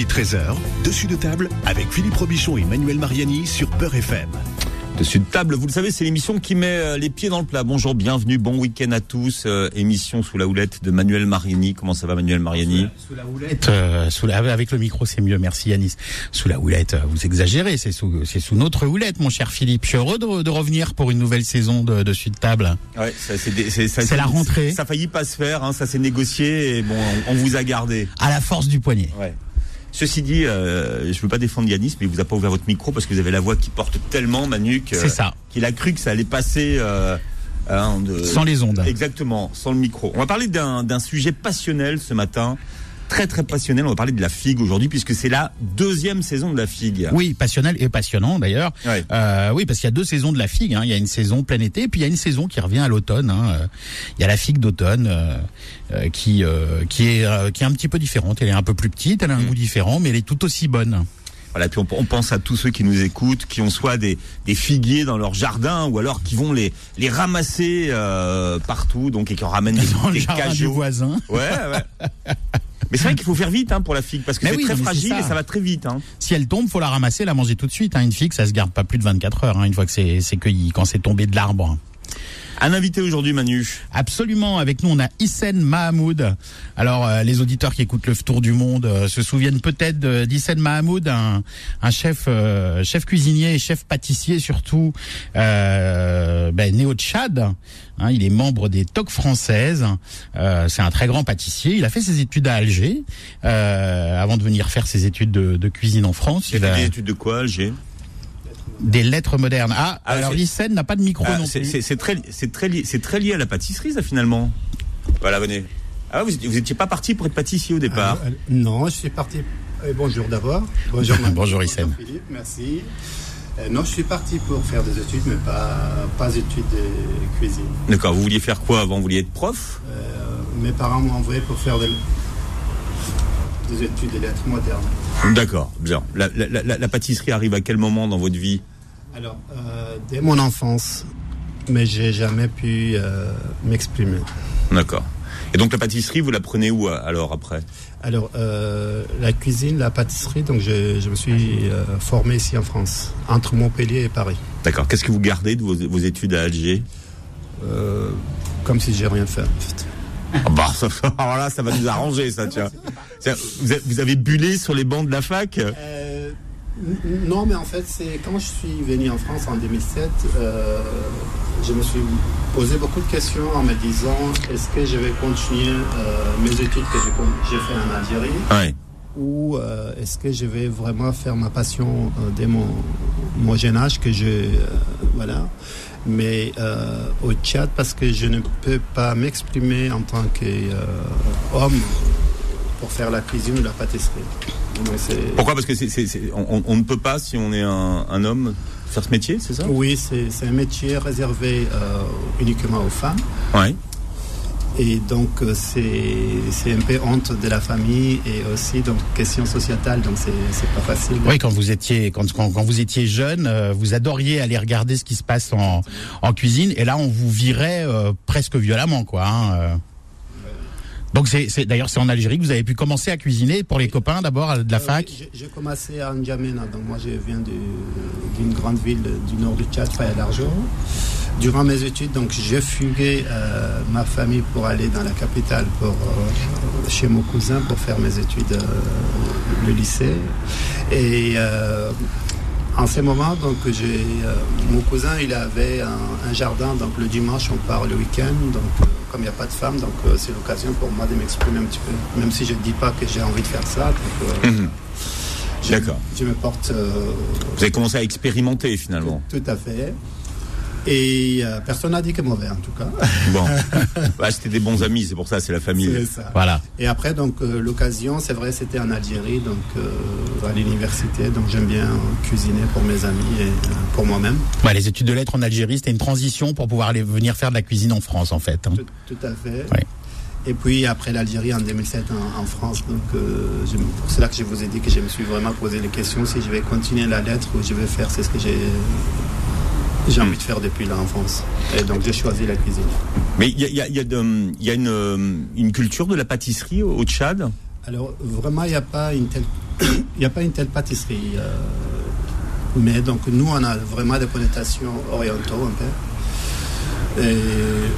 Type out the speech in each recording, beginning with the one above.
midi 13h, dessus de table avec Philippe Robichon et Manuel Mariani sur Peur FM. Dessus de table, vous le savez, c'est l'émission qui met euh, les pieds dans le plat. Bonjour, bienvenue, bon week-end à tous. Euh, émission sous la houlette de Manuel Mariani. Comment ça va, Manuel Mariani? Sous la houlette, euh, sous la, avec le micro, c'est mieux. Merci, Yanis. Sous la houlette, vous exagérez. C'est sous, c'est sous notre houlette, mon cher Philippe. Je suis heureux de, de revenir pour une nouvelle saison de Dessus de table. Ouais, ça, c'est, des- c'est, ça- C'est la rentrée. Ça a failli pas se faire, hein, ça s'est négocié et bon, on, on vous a gardé. À la force du poignet. Ouais. Ceci dit, euh, je veux pas défendre Yanis, mais il vous a pas ouvert votre micro parce que vous avez la voix qui porte tellement, Manu, que- ça. qu'il a cru que ça allait passer euh, hein, de- Sans les ondes. Exactement, sans le micro. On va parler d'un d'un sujet passionnel ce matin, très très passionnel. On va parler de la figue aujourd'hui puisque c'est la deuxième saison de la figue. Oui, passionnel et passionnant d'ailleurs. Ouais. Euh, oui, parce qu'il y a deux saisons de la figue. hein. Il y a une saison plein été, et puis il y a une saison qui revient à l'automne. hein. Euh, Il y a la figue d'automne euh, qui euh, qui est qui est un petit peu différente. Elle est un peu plus petite, elle a un goût différent, mais elle est tout aussi bonne. Voilà, puis on, on pense à tous ceux qui nous écoutent, qui ont soit des, des figuiers dans leur jardin ou alors qui vont les, les ramasser euh, partout, donc et qui en ramènent des, Dans le des jardin du cajots. voisin. Ouais, ouais. Mais c'est vrai qu'il faut faire vite hein, pour la figue parce que c'est oui, très fragile ça. et ça va très vite. Hein. Si elle tombe, faut la ramasser, la manger tout de suite. Hein. Une figue, ça se garde pas plus de 24 heures. Hein, une fois que c'est c'est cueilli, quand c'est tombé de l'arbre. Un invité aujourd'hui, Manu. Absolument. Avec nous, on a Hissen Mahamoud. Alors, euh, les auditeurs qui écoutent le Tour du Monde euh, se souviennent peut-être d'Hissen Mahamoud, un, un chef, euh, chef cuisinier et chef pâtissier surtout, euh, ben, né au Tchad. Hein, il est membre des TOC françaises. Euh, C'est un très grand pâtissier. Il a fait ses études à Alger euh, avant de venir faire ses études de, de cuisine en France. Il Il a fait des études de quoi, Alger? Des lettres modernes. Ah, Ah, alors Hissen n'a pas de micro Ah, non c'est- plus. C'est très, c'est très, lié- c'est très lié à la pâtisserie, ça finalement. Voilà, venez. Ah, vous, étiez- vous étiez pas parti pour être pâtissier au départ. Euh, euh, non, je suis parti. euh, bonjour d'abord. Bonjour. Bonjour. Philippe, merci. Euh, non, je suis parti pour faire des études, mais pas, pas études de cuisine. D'accord. Vous vouliez faire quoi avant? Vous vouliez être prof? Euh, mes parents m'ont envoyé pour faire des, des études de lettres modernes. D'accord. Bien. La, la- la- la pâtisserie arrive à quel moment dans votre vie? Alors, euh, dès mon enfance, mais j'ai jamais pu euh, m'exprimer. D'accord. Et donc la pâtisserie, vous la prenez où euh, alors après? Alors, euh, la cuisine, la pâtisserie, donc je, je me suis euh, formé ici en France, entre Montpellier et Paris. D'accord. Qu'est-ce que vous gardez de vos, vos études à Alger? Euh, comme si j'ai rien fait. En fait. Ah bah, ça, alors là, ça va nous arranger, ça, tiens. Vous avez, bullé sur les bancs de la fac? Euh, non, mais en fait, c'est quand je suis venu en France en 2007, euh, je me suis posé beaucoup de questions en me disant est-ce que je vais continuer euh, mes études que j'ai fait en Algérie Ouais. ou euh, est-ce que je vais vraiment faire ma passion euh, dès mon, mon jeune âge que je euh, voilà mais euh, au Tchad parce que je ne peux pas m'exprimer en tant qu'homme pour faire la cuisine ou la pâtisserie. Pourquoi? Parce que c'est, c'est- c'est- on, on- on ne peut pas, si on est un, un homme, faire ce métier, c'est ça? Oui, c'est un métier réservé euh, uniquement aux femmes. Ouais. Et donc, euh, c'est un peu honte de la famille et aussi donc question sociétale. Donc, c'est c'est pas facile. Oui, quand vous étiez quand, quand, quand vous étiez jeune, euh, vous adoriez aller regarder ce qui se passe en, en cuisine, et là on vous virait euh, presque violemment, quoi. hein, euh. Donc c'est c'est- d'ailleurs c'est en Algérie que vous avez pu commencer à cuisiner pour les copains d'abord de la Euh, fac. oui, j'ai- commencé à N'Djamena. Donc, moi, je viens d'une grande ville du nord du Tchad, Faya d'Argent. Durant mes études, donc, j'ai fugué euh, ma famille pour aller dans la capitale, pour, euh, chez mon cousin, pour faire mes études, euh, le lycée. Et euh, en ce moment, donc, j'ai, euh, mon cousin, il avait un, un jardin. Donc, le dimanche, on part le week-end. Donc, comme il n'y a pas de femme, donc, euh, c'est l'occasion pour moi de m'exprimer un petit peu. Même si je ne dis pas que j'ai envie de faire ça. Donc, euh, Mhm. je, D'accord. Je me porte euh, Vous avez commencé à expérimenter finalement. tout à fait. Et euh, personne n'a dit que mauvais, en tout cas. Bon. Bah, c'était des bons amis, c'est pour ça, c'est la famille. C'est ça. Voilà. Et après, donc, euh, l'occasion, c'est vrai, c'était en Algérie, donc euh, à l'université. Donc, j'aime bien cuisiner pour mes amis et euh, pour moi-même. Ouais, les études de lettres en Algérie, c'était une transition pour pouvoir aller venir faire de la cuisine en France, en fait. hein. Tout, tout à fait. Ouais. Et puis après l'Algérie en 2007 en, en France. Donc euh, c'est là que je vous ai dit que je me suis vraiment posé les questions si je vais continuer la lettre ou je vais faire c'est ce que j'ai j'ai envie de faire depuis l'enfance. Et donc j'ai choisi la cuisine. Mais il y a, il y a- il y a de- il y a une, une culture de la pâtisserie au, au Tchad? Alors, vraiment, il n'y a pas une telle, a pas une telle pâtisserie. euh, mais donc, nous, on a vraiment des connotations orientaux un peu. Et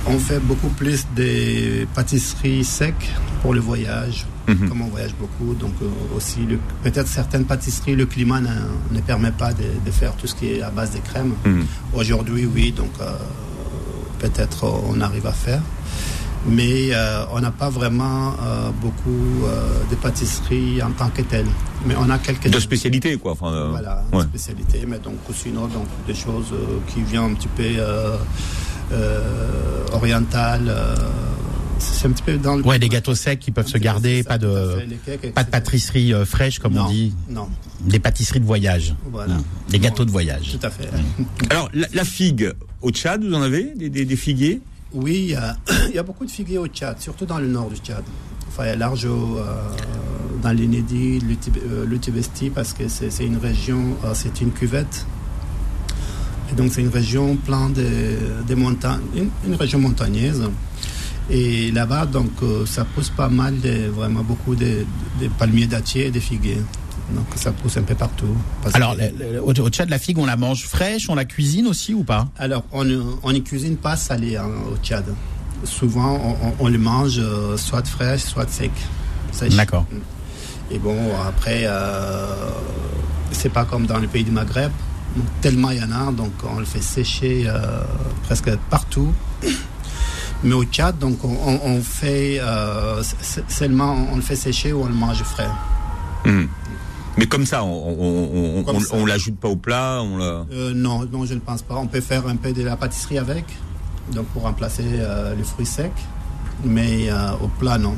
on fait beaucoup plus des pâtisseries secs pour le voyage, Mhm. comme on voyage beaucoup. Donc, euh, aussi, peut-être certaines pâtisseries, le climat ne, ne permet pas de, de faire tout ce qui est à base de crème. Mhm. Aujourd'hui, oui, donc euh, peut-être on arrive à faire. Mais euh, on n'a pas vraiment beaucoup de pâtisseries en tant que telles. Mais on a quelques De spécialité, quoi. Enfin, voilà, ouais. spécialité, mais donc sinon donc des choses qui viennent un petit peu orientales. C'est un petit peu dans le Ouais, des gâteaux secs qui peuvent se garder, pas de cakes, pas de pâtisserie euh, fraîche comme non, on dit, Non, des pâtisseries de voyage, voilà. Mm. des gâteaux de voyage. Tout à fait. Alors, la, la figue au Tchad, vous en avez des, des, des figuiers? Oui, il y, a, il y a beaucoup de figuiers au Tchad, surtout dans le nord du Tchad. Enfin, il y a large euh, dans l'Inédit, l'Utib- euh, l'Utibesti, parce que c'est c'est une région, euh, c'est une cuvette. Et donc, c'est une région pleine de, de montagnes, une, une région montagneuse. Et là-bas, donc, euh, ça pousse pas mal, de, vraiment beaucoup de, de palmiers dattiers et de figuiers. Donc, ça pousse un peu partout. Alors, que- au au Tchad, la figue, on la mange fraîche, on la cuisine aussi ou pas? Alors, on ne cuisine pas salé hein, au Tchad. Souvent, on, on- on le mange euh, soit fraîche, soit sec. D'accord. Et bon, après, euh, c'est pas comme dans le pays du Maghreb. Tellement il y en a, donc on le fait sécher euh, presque partout. Mais au Tchad, donc on, fait euh, seulement on le fait sécher ou on le mange frais. Mhm. Mais comme ça, on, on l'ajoute pas au plat, on la... Euh, non, non, je ne pense pas. On peut faire un peu de la pâtisserie avec, donc pour remplacer euh, les fruits secs, mais euh, au plat, non.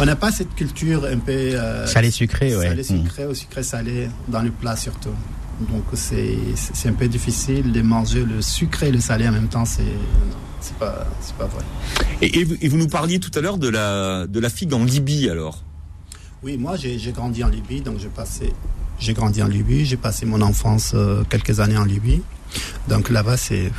On n'a pas cette culture un peu euh, Salé sucré, ouais. salé Mm. sucré ou sucré salé dans le plat surtout. Donc c'est un peu difficile de manger le sucré et le salé en même temps. C'est c'est pas c'est pas vrai. Et, et vous, et vous nous parliez tout à l'heure de la, de la figue en Libye, alors Oui, moi j'ai j'ai grandi en Libye, donc j'ai passé j'ai grandi en Libye, j'ai passé mon enfance euh, quelques années en Libye. Donc là-bas c'est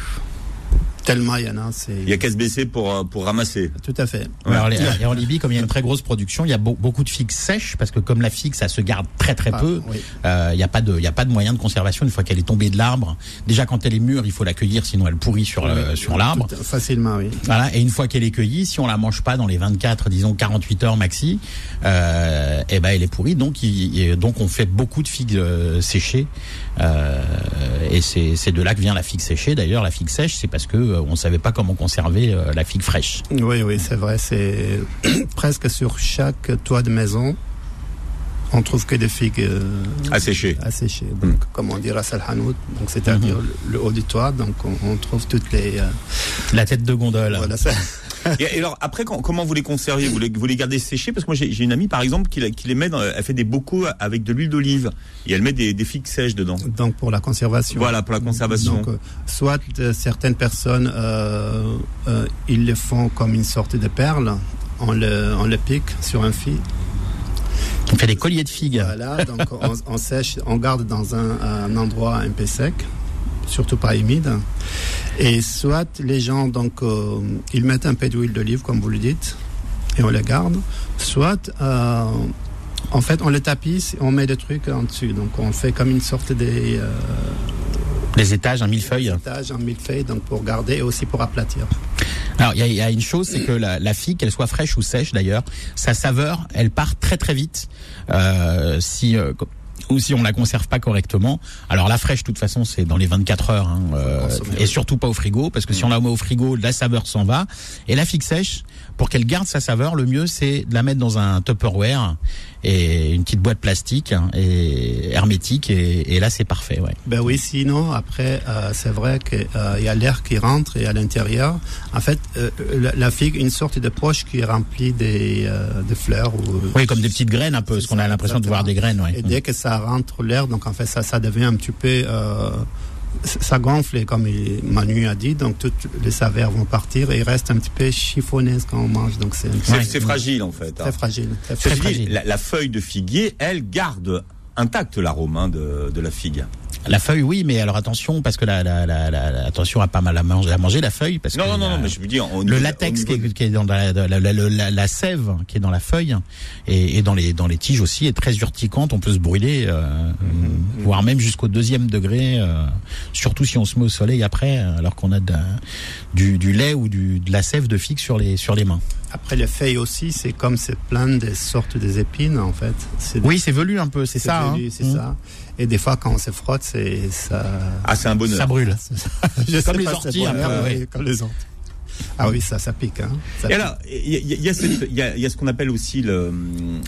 tellement il y en a, c'est Il y a qu'à se baisser pour, euh, pour ramasser. tout à fait. Ouais. Alors, les- et en Libye, comme il y a une très grosse production, il y a beau- beaucoup de figues sèches parce que comme la figue, ça se garde très très Ah, peu. oui. euh, Il n'y a pas de, il y a pas de moyen de conservation une fois qu'elle est tombée de l'arbre. Déjà quand elle est mûre, il faut la cueillir, sinon elle pourrit sur le- sur l'arbre. Facilement, oui. Voilà. Et une fois qu'elle est cueillie, si on la mange pas dans les 24, disons 48 heures maxi, euh, eh ben elle est pourrie. Donc, il, donc on fait beaucoup de figues euh, séchées. Euh, et c'est c'est de là que vient la figue séchée. D'ailleurs, la figue sèche, c'est parce que euh, on savait pas comment conserver euh, la figue fraîche. Oui, oui, c'est vrai. C'est presque sur chaque toit de maison, on trouve que des figues euh, Asséchées. asséchées. Donc, comme on dit, Ras Al Hanout, donc c'est-à-dire le, le haut du toit. Donc, on, on trouve toutes les. euh, La tête de gondole. voilà, ça- Et, alors, après, quand- comment vous les conservez? Vous les, vous les gardez séchés? Parce que moi, j'ai j'ai une amie, par exemple, qui, qui les met dans, elle fait des bocaux avec de l'huile d'olive. Et elle met des, des figues sèches dedans. donc, pour la conservation. Voilà, pour la conservation. Donc, euh, soit euh, certaines personnes, euh, euh, ils le font comme une sorte de perle. On le, on le pique sur un fil. On fait des colliers de figues. Voilà, donc on, on sèche, on garde dans un, un endroit un peu sec, surtout pas humide. Et soit les gens, donc, euh, ils mettent un peu d'huile d'olive, comme vous le dites, et on les garde. Soit, euh, en fait, on les tapisse, on met des trucs en dessus. Donc, on fait comme une sorte de euh, Les étages, un millefeuille. étage en millefeuille, donc pour garder et aussi pour aplatir. Alors il y a, il y a une chose, c'est que la, la figue, qu'elle soit fraîche ou sèche d'ailleurs, sa saveur, elle part très très vite. Euh, si euh, ou si on la conserve pas correctement. Alors la fraîche, de toute façon, c'est dans les 24 heures, hein, euh, et surtout pas au frigo, parce que si on la met au frigo, la saveur s'en va. Et la figue sèche, pour qu'elle garde sa saveur, le mieux c'est de la mettre dans un Tupperware et une petite boîte plastique hein, et hermétique, et, et là c'est parfait. Ouais. Ben oui, sinon, après, euh, c'est vrai qu'il y a l'air qui rentre et à l'intérieur, en fait, euh, la, la figue, une sorte de poche qui est remplie des, euh, de fleurs. Ou, Oui, comme des petites graines un peu, parce qu'on a l'impression de voir des graines. Ouais. Et dès que ça rentre l'air, donc en fait, ça, ça devient un petit peu. Ça gonfle, et comme Manu a dit, donc toutes les saveurs vont partir et il reste un petit peu chiffonné quand on mange. Donc c'est C'est fragile, en fait. hein. très fragile. Très Ceci fragile. dit, la, la feuille de figuier, elle garde intact l'arôme hein, de, de la figue. La feuille, oui, mais alors attention parce que la, la, la, la- attention à pas mal à manger, à manger la feuille parce Non, que non, non, la- non, mais je veux dire, le latex qui est, qui est dans la, la, la, la- la- la sève qui est dans la feuille et, et dans les dans les tiges aussi est très urticante. On peut se brûler, euh, Mhm. voire même jusqu'au deuxième degré. euh, surtout si on se met au soleil après, alors qu'on a de- du, du lait ou du, de la sève de figue sur les sur les mains. Après, les feuilles aussi, c'est comme c'est plein des sortes des épines, en fait. C'est Oui, c'est velu un peu, c'est ça. hein. velu, c'est Mm. ça. Et des fois, quand on se frotte, c'est ça. Ah, c'est un bonheur. Ça brûle. Je sais Comme les pas, orties, c'est un bon, peu, ouais, ouais. Comme les orties. Ah oui, ça, ça pique. Hein. Ça Et pique. alors, il y a, y y y ce qu'on appelle aussi le,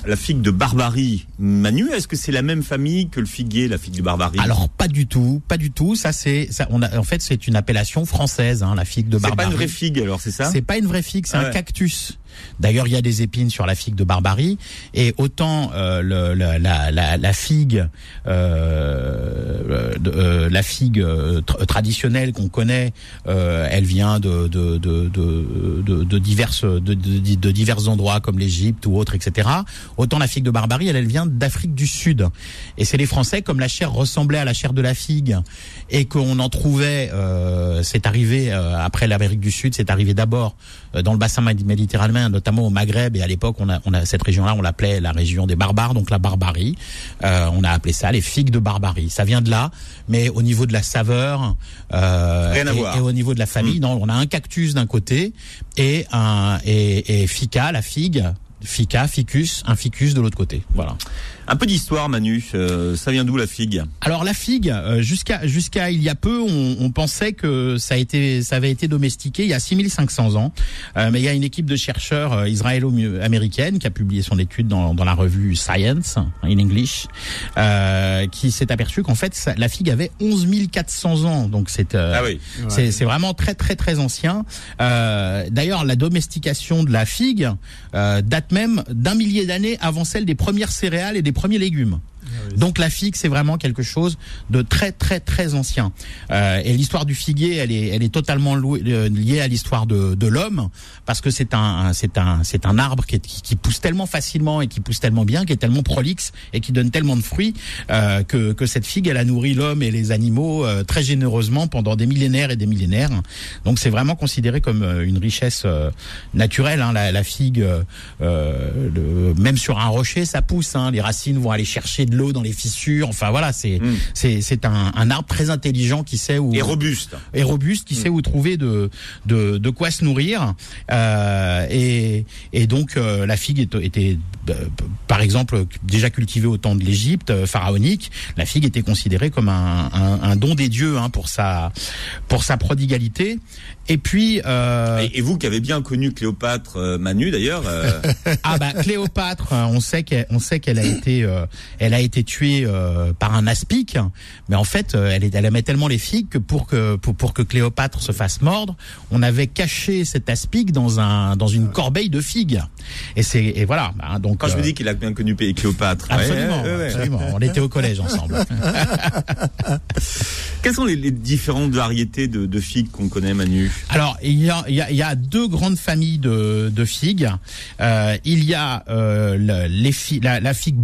la figue de Barbarie. Manu, est-ce que c'est la même famille que le figuier, la figue de Barbarie? Alors pas du tout, pas du tout. Ça c'est, ça, on a, en fait c'est une appellation française, hein, la figue de c'est Barbarie. pas une vraie figue, alors c'est ça? C'est pas une vraie figue, c'est Ah un cactus. D'ailleurs, il y a des épines sur la figue de Barbarie, et autant euh, le, la, la, la, la figue, euh, euh, la figue euh, tra- traditionnelle qu'on connaît, euh, elle vient de de de de, de, diverses de, divers endroits comme l'Égypte ou autres, etc. Autant la figue de Barbarie, elle, elle vient d'Afrique du Sud, et c'est les Français comme la chair ressemblait à la chair de la figue et qu'on en trouvait, euh, c'est arrivé après l'Amérique du Sud, c'est arrivé d'abord dans le bassin médi- notamment au Maghreb, et à l'époque, on a, on a cette région-là, on l'appelait la région des barbares, donc la barbarie. Euh, on a appelé ça les figues de barbarie. Ça vient de là, mais au niveau de la saveur, euh, Rien à et, voir. et au niveau de la famille, non, on a un cactus d'un côté et un et, et fica, la figue. Fica, ficus, un ficus de l'autre côté. Voilà. Un peu d'histoire, Manu. Euh, ça vient d'où la figue? Alors la figue, euh, jusqu'à jusqu'à il y a peu, on, on pensait que ça a été ça avait été domestiqué il y a 6500 ans, Euh, mais il y a une équipe de chercheurs euh, israélo-américaine qui a publié son étude dans, dans la revue Science in English, euh, qui s'est aperçu qu'en fait ça- la figue avait 11 400 ans, donc c'est euh, Ah oui. c'est c'est vraiment très très très ancien. Euh, D'ailleurs, la domestication de la figue euh, date même d'un millier d'années avant celle des premières céréales et des premiers légumes. Donc la figue, c'est vraiment quelque chose de très très très ancien. Euh, et l'histoire du figuier, elle est elle est totalement euh, liée à l'histoire de, de l'homme parce que c'est un c'est un c'est un arbre qui, qui, pousse tellement facilement et qui pousse tellement bien, qui est tellement prolixe et qui donne tellement de fruits euh, que que cette figue, elle a nourri l'homme et les animaux euh, très généreusement pendant des millénaires et des millénaires. Donc c'est vraiment considéré comme euh, une richesse euh, naturelle. Hein, la, la figue, le- même sur un rocher, ça pousse. Hein, les racines vont aller chercher de l'eau dans les fissures. Enfin voilà, c'est Mm. c'est c'est un, un arbre très intelligent qui sait où Et robuste. et robuste, qui sait où trouver de de, de quoi se nourrir. Euh, et et donc euh, la figue était euh, par exemple déjà cultivée au temps de l'Égypte euh, pharaonique. La figue était considérée comme un, un, un don des dieux hein, pour sa pour sa prodigalité. Et puis euh, Et, et vous qui avez bien connu Cléopâtre, Manu d'ailleurs, ah bah Cléopâtre, euh, on sait qu'elle, on sait qu'elle a été, elle a été tuée euh, par un aspic, mais en fait, euh, elle, aimait tellement les figues que pour que pour, pour que Cléopâtre se fasse mordre, on avait caché cet aspic dans un dans une corbeille de figues. Et c'est et voilà. bah, donc quand je euh, me dis qu'il a bien connu Cléopâtre. absolument, Ouais, ouais, ouais. absolument. On était au collège ensemble. Quelles sont les, les différentes variétés de, de figues qu'on connaît, Manu? Alors, il y a, il y a, il y a deux grandes familles de, de figues. Euh, il y a euh, le- les fi- la, la figue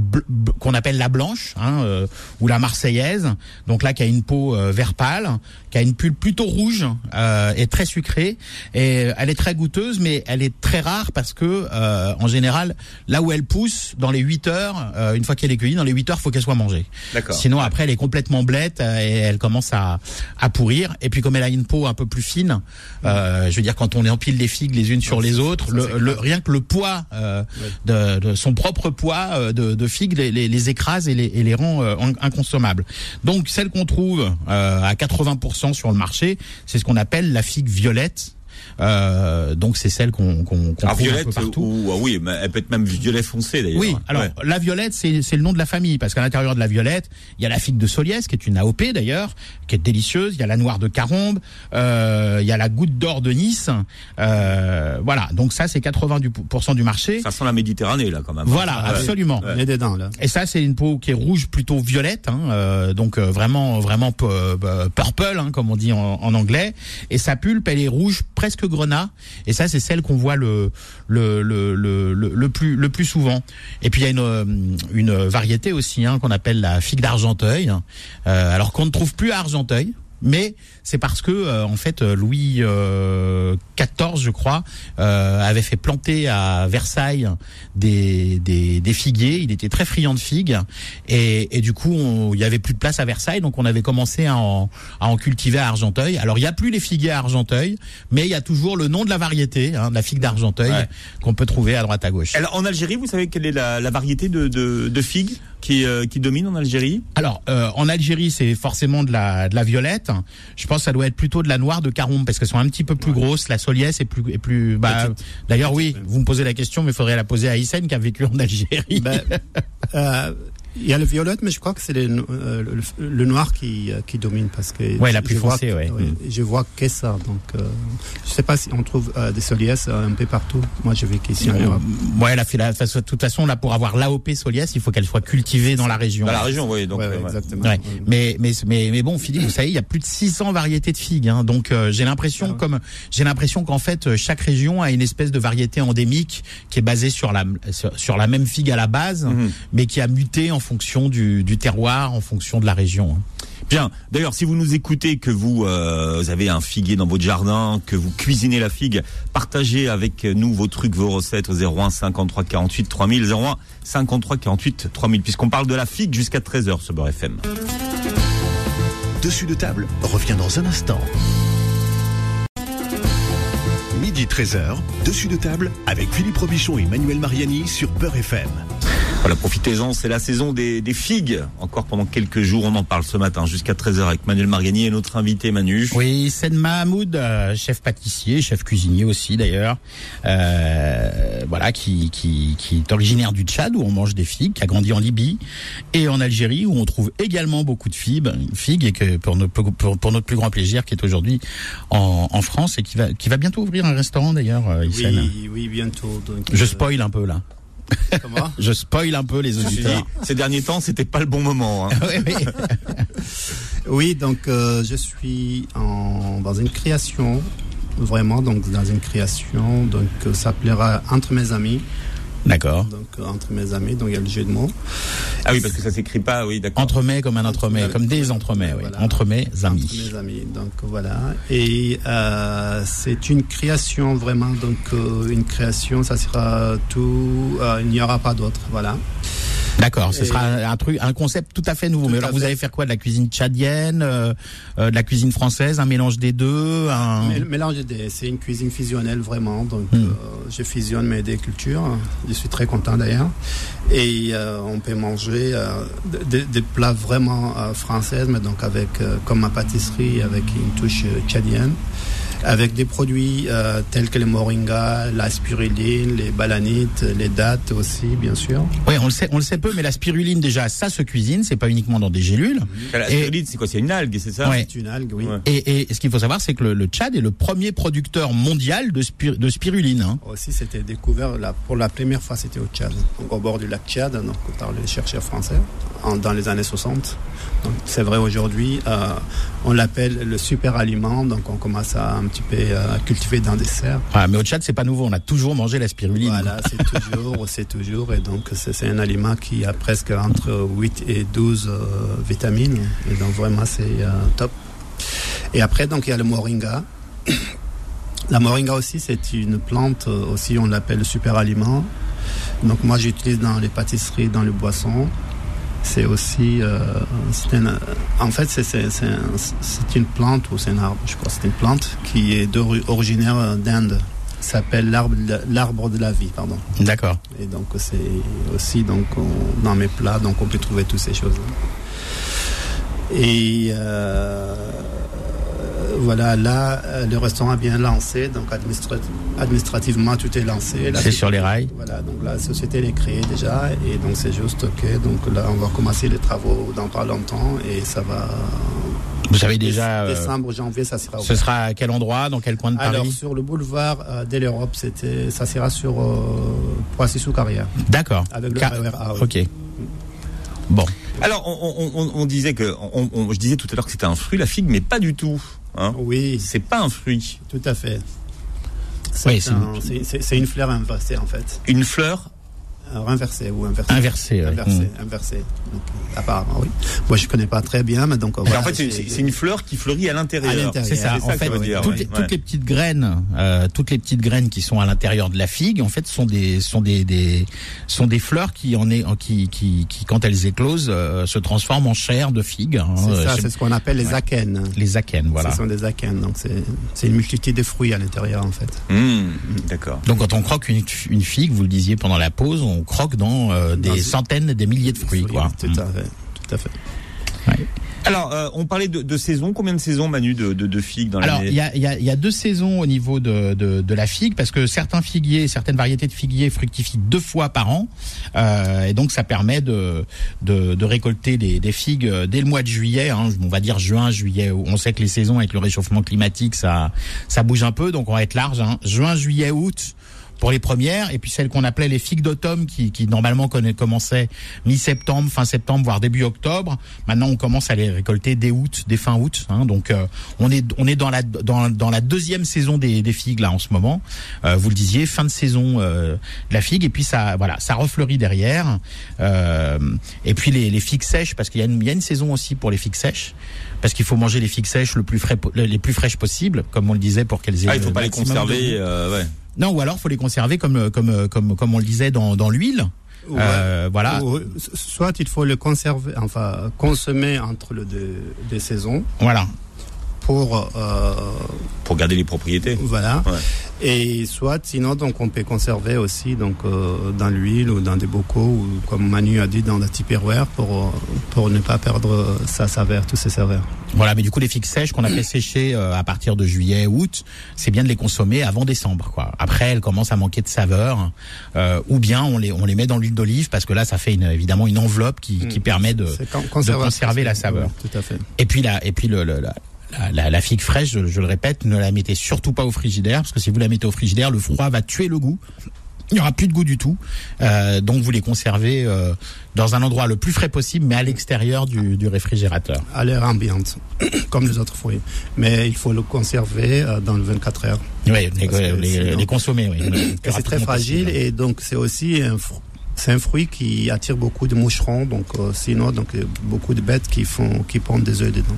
qu'on appelle la blanche, hein, euh, ou la marseillaise. Donc là, qui a une peau euh, vert pâle, qui a une pulpe plutôt rouge euh, et très sucrée. Et elle est très goûteuse, mais elle est très rare parce que, euh, en général, là où elle pousse, dans les 8 heures, une fois qu'elle est cueillie, dans les 8 heures, faut qu'elle soit mangée. Sinon, après, elle est complètement blette et elle commence à, à pourrir. Et puis, comme elle a une peau un peu plus fine, je veux dire, quand on empile les figues les unes sur les autres, le, le- rien que le poids, de, de son propre poids de, de figues les, les, les écrase et les, rend euh, in- inconsommables. Donc, celle qu'on trouve euh, à 80% sur le marché, c'est ce qu'on appelle la figue violette. Euh, donc c'est celle qu'on qu'on qu'on Alors trouve un violette peu partout. ou ah oui, mais elle peut être même violet foncé d'ailleurs. Oui, alors Ouais. la violette, c'est c'est le nom de la famille, parce qu'à l'intérieur de la violette, il y a la figue de Soliès, qui est une AOP d'ailleurs, qui est délicieuse, il y a la noire de Carombe, euh, il y a la goutte d'or de Nice, euh, voilà, donc ça c'est 80% du marché. Ça sent la Méditerranée là quand même. Voilà, Ouais. absolument. Est dedans, là. Et ça, c'est une peau qui est rouge, plutôt violette, hein, euh, donc euh, vraiment, vraiment euh, purple, hein, comme on dit en, en anglais. Et sa pulpe, elle est rouge presque grenat. Et ça, c'est celle qu'on voit le le, le le le plus le plus souvent. Et puis il y a une une variété aussi hein, qu'on appelle la figue d'Argenteuil. Euh, alors qu'on ne trouve plus à Argenteuil mais c'est parce que euh, en fait Louis XIV, euh, je crois, euh, avait fait planter à Versailles des, des, des, figuiers. Il était très friand de figues et, et du coup il y avait plus de place à Versailles, donc on avait commencé à en, à en cultiver à Argenteuil. Alors il y a plus les figuiers à Argenteuil, mais il y a toujours le nom de la variété, hein, la figue d'Argenteuil, qu'on peut trouver à droite à gauche. Alors en Algérie, vous savez quelle est la, la variété de, de, de figues? Qui, qui domine en Algérie Alors en Algérie, c'est forcément de la, de la violette. Je pense que ça doit être plutôt de la noire de Caroum parce qu'elles sont un petit peu plus grosses. La Soliès est plus est plus. Bah, d'ailleurs, oui. Vous me posez la question, mais il faudrait la poser à Hissène qui a vécu en Algérie. Ben, euh, il y a le violette, mais je crois que c'est le, euh, le, noir qui, euh, qui domine parce que. Ouais, la plus foncée, ouais. Je vois que ça, donc euh, je sais pas si on trouve euh, des soliès un peu partout. Moi, je vais qu'ici en Europe. Ouais, la, la, de toute façon, là, pour avoir l'AOP soliès, il faut qu'elle soit cultivée dans la région. Dans la région, oui. Donc, exactement. Mais, mais, mais, mais bon, Philippe, vous savez, il y a plus de 600 variétés de figues, hein, donc j'ai l'impression, ah comme j'ai l'impression qu'en fait, chaque région a une espèce de variété endémique qui est basée sur la sur, sur la même figue à la base, mhm. mais qui a muté en fonction du du terroir en fonction de la région. Hein. Bien. D'ailleurs, si vous nous écoutez, que vous, euh, avez un figuier dans votre jardin, que vous cuisinez la figue, partagez avec nous vos trucs, vos recettes au 01 53 48 3000, 01 53 48 3000, puisqu'on parle de la figue jusqu'à 13h sur Beurre FM. Dessus de table revient dans un instant. Midi 13h, dessus de table avec Philippe Robichon et Manuel Mariani sur Beurre FM. Voilà, profitez-en, c'est la saison des, figues. Encore pendant quelques jours, on en parle ce matin jusqu'à 13h avec Manuel Margani et notre invité Manu. Oui, Sen Mahamoud, euh, chef pâtissier, chef cuisinier aussi d'ailleurs. Euh, voilà, qui, qui, qui est originaire du Tchad où on mange des figues, qui a grandi en Libye et en Algérie où on trouve également beaucoup de figues, figues et que pour notre, pour, pour notre plus grand plaisir qui est aujourd'hui en, en, France et qui va, qui va bientôt ouvrir un restaurant d'ailleurs, euh, Oui, oui, bientôt. Je spoil un peu là. Comment Je spoil un peu les auditeurs. Ces derniers temps, c'était pas le bon moment. Hein. oui, oui. oui, donc euh, je suis en, dans une création, vraiment, donc dans une création, donc ça plaira entre mes amis. D'accord. Donc euh, entre mes amis, donc il y a le jeu de mots. Ah oui, parce que ça s'écrit pas, oui, d'accord. Entremets comme un entremets, comme des entremets, oui. Entre mes amis. Entre mes amis, donc voilà. Et euh, c'est une création vraiment, donc euh, une création, ça sera tout, euh, il n'y aura pas d'autre, voilà. D'accord, ce sera un, truc, un concept tout à fait nouveau. Mais alors, vous allez faire quoi De la cuisine tchadienne, euh, euh, de la cuisine française, un mélange des deux un... Mélange des deux. C'est une cuisine fusionnelle vraiment. Donc, hmm. euh, je fusionne mes deux cultures. Je suis très content d'ailleurs. Et on peut manger des, plats vraiment français, mais donc avec comme ma pâtisserie, avec une touche tchadienne avec des produits euh, tels que les moringa, la spiruline, les balanites, les dattes aussi, bien sûr. Oui, on le sait, on le sait peu, mais la spiruline déjà, ça se cuisine, c'est pas uniquement dans des gélules. La spiruline, c'est quoi? C'est une algue, c'est ça? C'est une algue, oui. Et, ce qu'il faut savoir, c'est que le, Tchad est le premier producteur mondial de, de spiruline. Hein. Aussi, c'était découvert là, pour la première fois, c'était au Tchad, au bord du lac Tchad, donc par les chercheurs français, dans les années 60. C'est vrai aujourd'hui, euh, on l'appelle le super aliment, donc on commence à un petit peu euh, à cultiver dans des serres. Ah, mais au Tchad, c'est pas nouveau, on a toujours mangé la spiruline. Voilà, c'est toujours, c'est toujours, et donc c'est un aliment qui a presque entre 8 et 12 euh, vitamines, et donc vraiment c'est top. Et après, donc il y a le moringa. La moringa aussi, c'est une plante, aussi on l'appelle super aliment. Donc moi j'utilise dans les pâtisseries, dans les boissons c'est aussi. Euh, en fait, c'est une plante ou c'est un arbre, je crois. C'est une plante qui est originaire d'Inde. S'appelle l'arbre de la vie, pardon. D'accord. Et donc c'est aussi donc dans mes plats, donc on peut trouver toutes ces choses. Et euh, voilà, là, euh, le restaurant a bien lancé, donc administrativement, tout est lancé. C'est sur les rails Voilà, donc la société est créée déjà, et donc c'est juste OK. Donc là, on va commencer les travaux dans pas longtemps, et ça va... Vous savez déjà... Euh, décembre, janvier, ça sera... Ce sera à quel endroit, dans quel coin de Paris Alors, sur le boulevard euh, de l'Europe, ça sera sur euh, Poissy-sous-Carrière. D'accord. Avec le Car... Ok. Bon. Alors, on, disait que, je disais tout à l'heure que c'était un fruit, la figue, mais pas du tout. Hein. Oui. C'est pas un fruit. Tout à fait. C'est oui, une... fleur invasée en fait. Une fleur euh, Renversée ou inversée. Inversé. ouais. Inversée, Mm. inversée. Donc, apparemment, oui. Moi, je connais pas très bien, mais donc. Voilà, En fait, c'est- une fleur qui fleurit à l'intérieur. À l'intérieur. C'est ça. En ça que fait, dire, toutes, ouais. les, toutes Ouais. les petites graines, euh, toutes les petites graines qui sont à l'intérieur de la figue, en fait, sont des sont des, des sont des fleurs qui en est qui qui, qui quand elles éclosent euh, se transforment en chair de figue. hein, C'est euh, ça, chez- c'est ce qu'on appelle les akènes. les akènes, voilà. Ce sont des akènes, donc c'est c'est une multitude de fruits à l'intérieur en fait. Mmh, D'accord. Donc quand on croque une, une figue, vous le disiez pendant la pause, on croque dans euh, des centaines, des milliers de fruits, quoi. Tout à fait, tout à fait. Alors, euh, on parlait de, de saison. Combien de saisons, Manu, de, de, de figues dans Alors, il y a, il y, a, il y a deux saisons au niveau de, la figue, parce que certains figuiers, certaines variétés de figuiers fructifient deux fois par an, euh, et donc ça permet de, récolter des, des figues dès le mois de juillet, hein, on va dire juin, juillet. On sait que les saisons avec le réchauffement climatique, ça, ça bouge un peu, donc on va être large. Hein. Juin, juillet, août pour les premières, et puis celles qu'on appelait les figues d'automne, qui, qui normalement commençaient mi-septembre, fin septembre, voire début octobre. Maintenant, on commence à les récolter dès août, dès fin août. Hein, donc, euh, on est on est dans la dans, dans la deuxième saison des, des figues là en ce moment. Euh, vous le disiez, fin de saison euh, de la figue, et puis ça voilà, ça refleurit derrière. Euh, et puis les, les figues sèches, parce qu'il y a une il y a une saison aussi pour les figues sèches. Parce qu'il faut manger les figues sèches le plus frais, les plus fraîches possibles, comme on le disait, pour qu'elles aient Ah, il faut pas les conserver. euh, ouais. Non, ou alors faut les conserver comme comme comme comme on le disait dans dans l'huile. Ouais. Euh, voilà. Ou- soit il faut le conserver, enfin consommer entre les deux, deux saisons Voilà. pour euh, Pour garder les propriétés. voilà. Ouais. Et soit sinon donc on peut conserver aussi donc euh, dans l'huile ou dans des bocaux ou comme Manu a dit dans des tupperware pour euh, pour ne pas perdre sa saveur, tous ses saveurs. Voilà, mais du coup les figues sèches qu'on a fait sécher euh, à partir de juillet, août, c'est bien de les consommer avant décembre. Quoi. Après, elles commencent à manquer de saveur, euh, ou bien on les on les met dans l'huile d'olive parce que là, ça fait une, évidemment une enveloppe qui, qui permet de. Conserver la saveur. Oui, Tout à fait. Et puis la et puis le, le- la, la, la- la figue fraîche, je, je le répète, ne la mettez surtout pas au frigidaire parce que si vous la mettez au frigidaire, le froid va tuer le goût. Il n'y aura plus de goût du tout. Euh, donc vous les conservez euh, dans un endroit le plus frais possible, mais à l'extérieur du, du réfrigérateur. À l'air ambiante, comme les autres fruits. Mais il faut le conserver euh, dans le 24 heures. Oui, les, consommer, oui. c'est très fragile possible. et donc c'est aussi un, fr- c'est un fruit qui attire beaucoup de moucherons. Donc euh, sinon donc euh, beaucoup de bêtes qui font qui pondent des œufs dedans.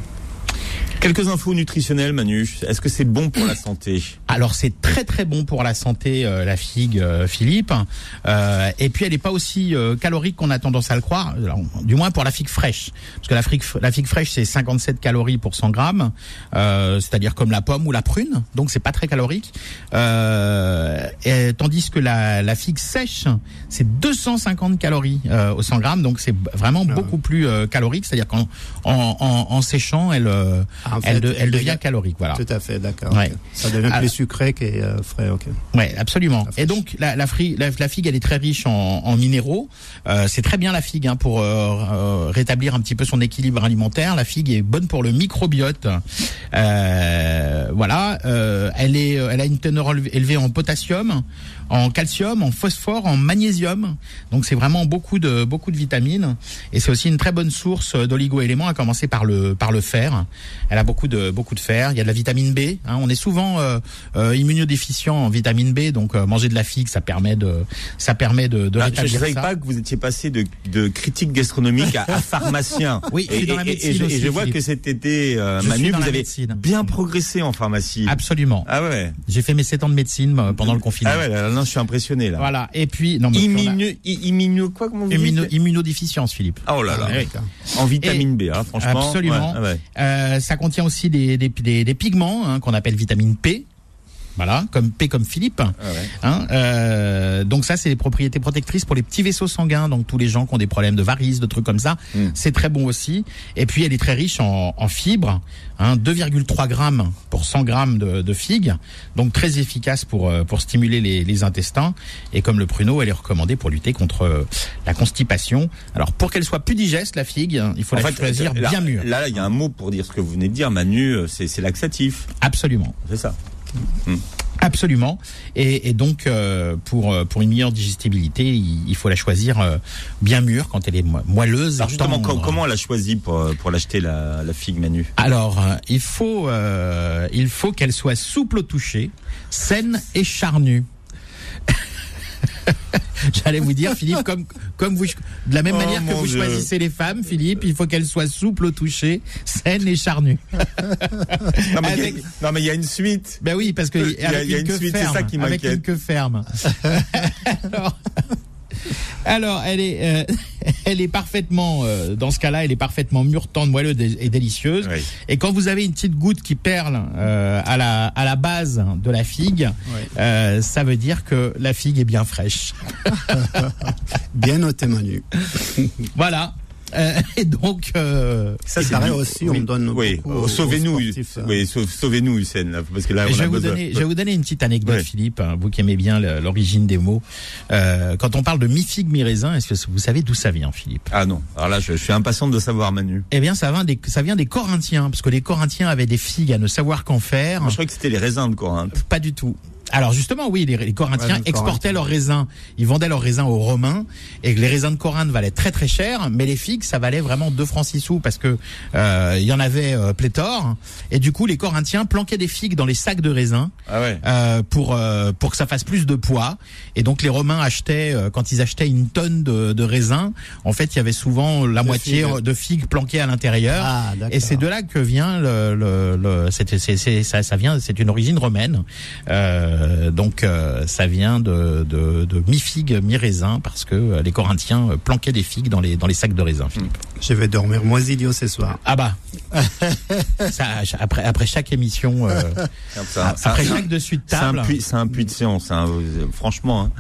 Quelques infos nutritionnelles, Manu. Est-ce que c'est bon pour la santé? Alors c'est très très bon pour la santé euh, la figue euh, Philippe. Euh, et puis elle n'est pas aussi euh, calorique qu'on a tendance à le croire. Alors, du moins pour la figue fraîche. Parce que la figue la figue fraîche c'est 57 calories pour 100 grammes. Euh, c'est-à-dire comme la pomme ou la prune. Donc c'est pas très calorique. Euh, et, tandis que la, la figue sèche c'est 250 calories euh, au 100 grammes. Donc c'est vraiment Ah ouais. beaucoup plus euh, calorique. C'est-à-dire qu'en en, en, en séchant elle Ah, elle, de- elle devient calorique voilà Tout à fait, d'accord. Ouais. Ça devient Alors- plus sucré que euh, frais. Ok. Ouais, absolument. Et donc la, la, fri- la, la figue, elle est très riche en, en minéraux. Euh, c'est très bien la figue hein, pour euh, euh, rétablir un petit peu son équilibre alimentaire. La figue est bonne pour le microbiote. Euh, voilà, euh, elle est, elle a une teneur élevée en potassium, en calcium, en phosphore, en magnésium. Donc c'est vraiment beaucoup de beaucoup de vitamines. Et c'est aussi une très bonne source d'oligo-éléments, à commencer par le par le fer. Elle a beaucoup de beaucoup de fer. Il y a de la vitamine B. hein. On est souvent euh, euh, immunodéficient en vitamine B, donc euh, manger de la figue, ça permet de ça permet de, de Ah, Je ne savais ça. pas que vous étiez passé de, de critique gastronomique à, à pharmacien. Oui, je et, suis dans la et- et médecine je, et je vois Philippe. que cet été, euh, Je Manu, vous avez médecine. bien progressé en pharmacie. Absolument. Ah ouais. J'ai fait mes 7 ans de médecine pendant le confinement. Ah ouais, là, là, je suis impressionné là. Voilà. Et puis non, mais on a- Immuno, i- immuno, quoi, comment vous immuno- dites immunodéficience, Philippe. Oh là là. Ah, oui. En vitamine B, hein, franchement. Absolument. ouais, ah ouais. Euh, ça contient aussi des, des, des, des pigments hein, qu'on appelle vitamine P. Voilà, comme P comme Philippe. Ah ouais. Hein, euh, donc ça, c'est des propriétés protectrices pour les petits vaisseaux sanguins, donc tous les gens qui ont des problèmes de varices, de trucs comme ça. Mm. C'est très bon aussi. Et puis elle est très riche en, en fibres, hein, 2,3 grammes pour 100 grammes de, de figues, donc très efficace pour euh, pour stimuler les, les intestins. Et comme le pruneau, elle est recommandée pour lutter contre euh, la constipation. Alors pour qu'elle soit plus digeste, la figue, hein, il faut En la fait, choisir là, bien mûre. Là, il y a un mot pour dire ce que vous venez de dire, Manu, c'est laxatif. Absolument. C'est ça. Absolument. Et, et donc, euh, pour, euh, pour une meilleure digestibilité, il, il faut la choisir euh, bien mûre quand elle est mo- moelleuse. Alors justement, tendre. comment elle a choisi pour, pour l'acheter la, la figue Manu? Alors, euh, il faut, il faut qu'elle soit souple au toucher, saine et charnue. J'allais vous dire, Philippe, comme, comme vous, de la même Oh, manière que vous Dieu. choisissez les femmes, Philippe, il faut qu'elles soient souples au toucher, saines et charnues. non mais, il y a- Avec- non, mais il y a une suite. Ben oui, parce que Il y a- avec il y a une suite, c'est ça qui avec m'inquiète. une queue ferme. alors, alors, elle est, euh, elle est parfaitement, euh, dans ce cas-là, elle est parfaitement mûre, tendre, moelleuse et délicieuse. Oui. Et quand vous avez une petite goutte qui perle euh, à la à la base de la figue, euh, ça veut dire que la figue est bien fraîche. Bien noté, Manu. Voilà. Euh, et donc, euh, Ça, c'est aussi, oui, on donne Oui, Oh, sauvez-nous, hein. oui, sauve- sauvez-nous, Hussein, là, parce que là, on je vais, vous donner, je vais vous donner une petite anecdote, Ouais. Philippe, hein, vous qui aimez bien l'origine des mots. Euh, quand on parle de mi-figue, mi-raisin, est-ce que vous savez d'où ça vient, Philippe? Ah non, alors là, je, je suis impatiente de savoir, Manu. Eh bien, ça vient, des, ça vient des Corinthiens, parce que les Corinthiens avaient des figues à ne savoir qu'en faire. Moi, je croyais que c'était les raisins de Corinthe. Pas du tout. Alors justement, oui, les, les Corinthiens Ouais, les exportaient Corinthiens. leurs raisins, ils vendaient leurs raisins aux Romains, et les raisins de Corinthe valaient très très cher, mais les figues, ça valait vraiment 2 francs 6 sous, parce que euh, il y en avait euh, pléthore, et du coup, les Corinthiens planquaient des figues dans les sacs de raisins Ah ouais. euh, pour euh, pour que ça fasse plus de poids, et donc les Romains achetaient, euh, quand ils achetaient une tonne de, de raisins, en fait, il y avait souvent la moitié figues. de figues planquées à l'intérieur, Ah, et c'est de là que vient le, le, le c'est, c'est, c'est- ça, ça vient, c'est une origine romaine. Euh, donc euh, ça vient de, de, de mi-figue, mi-raisin, parce que euh, les Corinthiens euh, planquaient des figues dans les dans les sacs de raisin. Philippe. Je vais dormir moisilio ce soir. Ah bah, ça, après après chaque émission, euh, Ça- ça- après chaque dessus de table. c'est un puits de science, hein, euh, franchement. hein.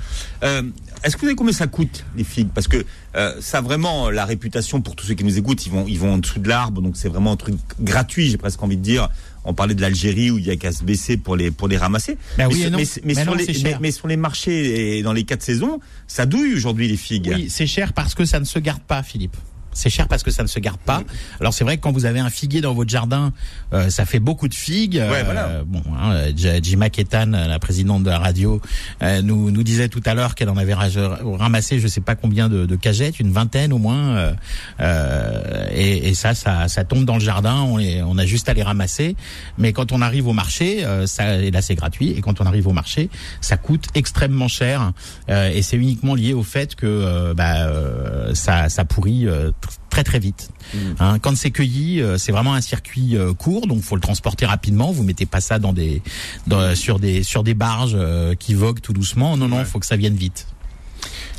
Euh, Est-ce que vous savez combien ça coûte les figues? Parce que euh, ça a vraiment la réputation pour tous ceux qui nous écoutent. Ils vont, ils vont en dessous de l'arbre, donc c'est vraiment un truc gratuit. J'ai presque envie de dire. On parlait de l'Algérie où il y a qu'à se baisser pour les pour les ramasser. Bah mais, oui sur- non. mais, mais Mais sur non, les, mais, sur les marchés et dans les quatre saisons, ça douille aujourd'hui les figues. Oui, c'est cher parce que ça ne se garde pas, Philippe. C'est cher parce que ça ne se garde pas. Alors c'est vrai que quand vous avez un figuier dans votre jardin, euh, ça fait beaucoup de figues. Ouais, Euh, voilà. Bon, hein, Jima Ketan, la présidente de la radio, euh, nous nous disait tout à l'heure qu'elle en avait ra- ramassé, je sais pas combien de, de cagettes, une vingtaine au moins. euh, euh, et, et ça, ça, ça tombe dans le jardin. On, les- on a juste à les ramasser. Mais quand on arrive au marché, euh, ça, et là c'est gratuit. Et quand on arrive au marché, ça coûte extrêmement cher. Euh, et c'est uniquement lié au fait que euh, bah, euh, ça, ça pourrit euh, tr- très très vite. Hein, quand c'est cueilli, euh, c'est vraiment un circuit euh, court, donc faut le transporter rapidement. Vous mettez pas ça dans des, dans- sur des sur des barges euh, qui voguent tout doucement. Non non, faut que ça vienne vite.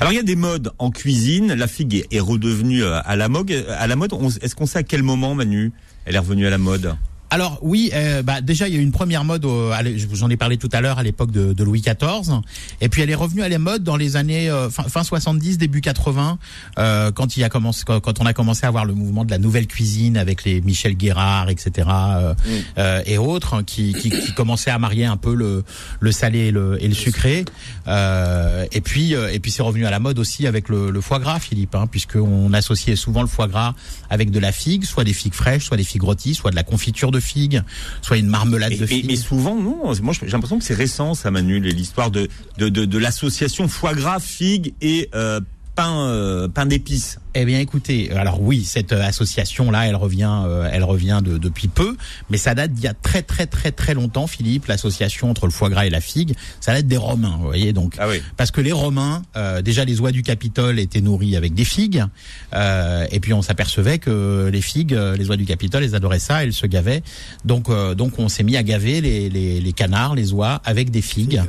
Alors il y a des modes en cuisine. La figue est- redevenue à la mode. À la mode. Est-ce qu'on sait à quel moment, Manu, elle est revenue à la mode? Alors oui, euh, bah, déjà il y a eu une première mode, au- je vous en ai parlé tout à l'heure, à l'époque de, de Louis XIV, et puis elle est revenue à la mode dans les années euh, fin, fin 70, début 80, euh, quand il a commencé, quand, quand on a commencé à voir le mouvement de la nouvelle cuisine avec les Michel Guérard, etc. euh, euh, et autres, hein, qui, qui, qui commençaient à marier un peu le, le salé et le, et le sucré. Euh, et puis euh, et puis c'est revenu à la mode aussi avec le, le foie gras, Philippe, hein, puisqu'on associait souvent le foie gras avec de la figue, soit des figues fraîches, soit des figues rôties, soit de la confiture de figues, soit une marmelade Et- de figues. mais souvent, non. Moi, j'ai l'impression que c'est récent, ça, Manu, l'histoire de, de, de, de l'association foie gras, figue et euh, pain, euh, pain d'épices. Eh bien, écoutez, alors oui, cette euh, association-là, elle revient, euh, elle revient de, depuis peu, mais ça date d'il y a très très très très longtemps, Philippe. L'association entre le foie gras et la figue, ça date des Romains, vous voyez. Donc, Ah oui. parce que les Romains, euh, déjà les oies du Capitole étaient nourries avec des figues, euh, et puis on s'apercevait que les figues, euh, les oies du Capitole, elles adoraient ça, elles se gavaient. Donc, euh, donc on s'est mis à gaver les, les, les canards, les oies avec des figues.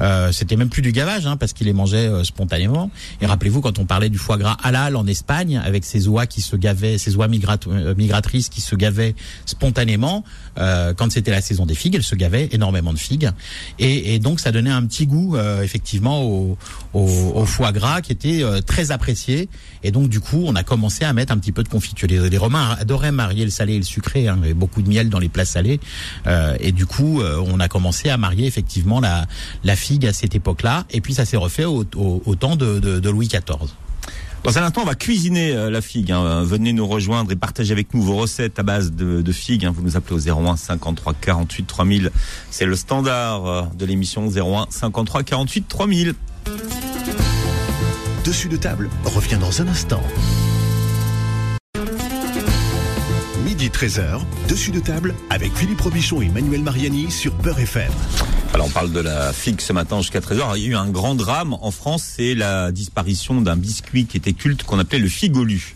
Euh, C'était même plus du gavage, hein, parce qu'ils les mangeaient euh, spontanément. Et rappelez-vous, quand on parlait du foie gras halal en Espagne, avec ces oies qui se gavaient, ces oies euh, migratrices qui se gavaient spontanément, euh, quand c'était la saison des figues, elles se gavaient énormément de figues. Et, et donc ça donnait un petit goût, euh, effectivement, au, au, au foie gras qui était euh, très apprécié. Et donc du coup, on a commencé à mettre un petit peu de confiture. Les, les Romains adoraient marier le salé et le sucré, hein, avait beaucoup de miel dans les plats salés. Euh, et du coup, euh, on a commencé à marier effectivement la, la figue à cette époque-là. Et puis ça s'est refait au, au, au temps de, de, de Louis XIV. Dans un instant, on va cuisiner euh, la figue. hein. Venez nous rejoindre et partager avec nous vos recettes à base de, de figues. hein. Vous nous appelez au 01 53 48 3000. C'est le standard euh, de l'émission 01 53 48 3000. Dessus de table revient dans un instant. Midi 13h, dessus de table avec Philippe Robichon et Manuel Mariani sur Peur FM. Alors on parle de la figue ce matin jusqu'à 13h. Alors, Il y a eu un grand drame en France, c'est la disparition d'un biscuit qui était culte qu'on appelait le figolu.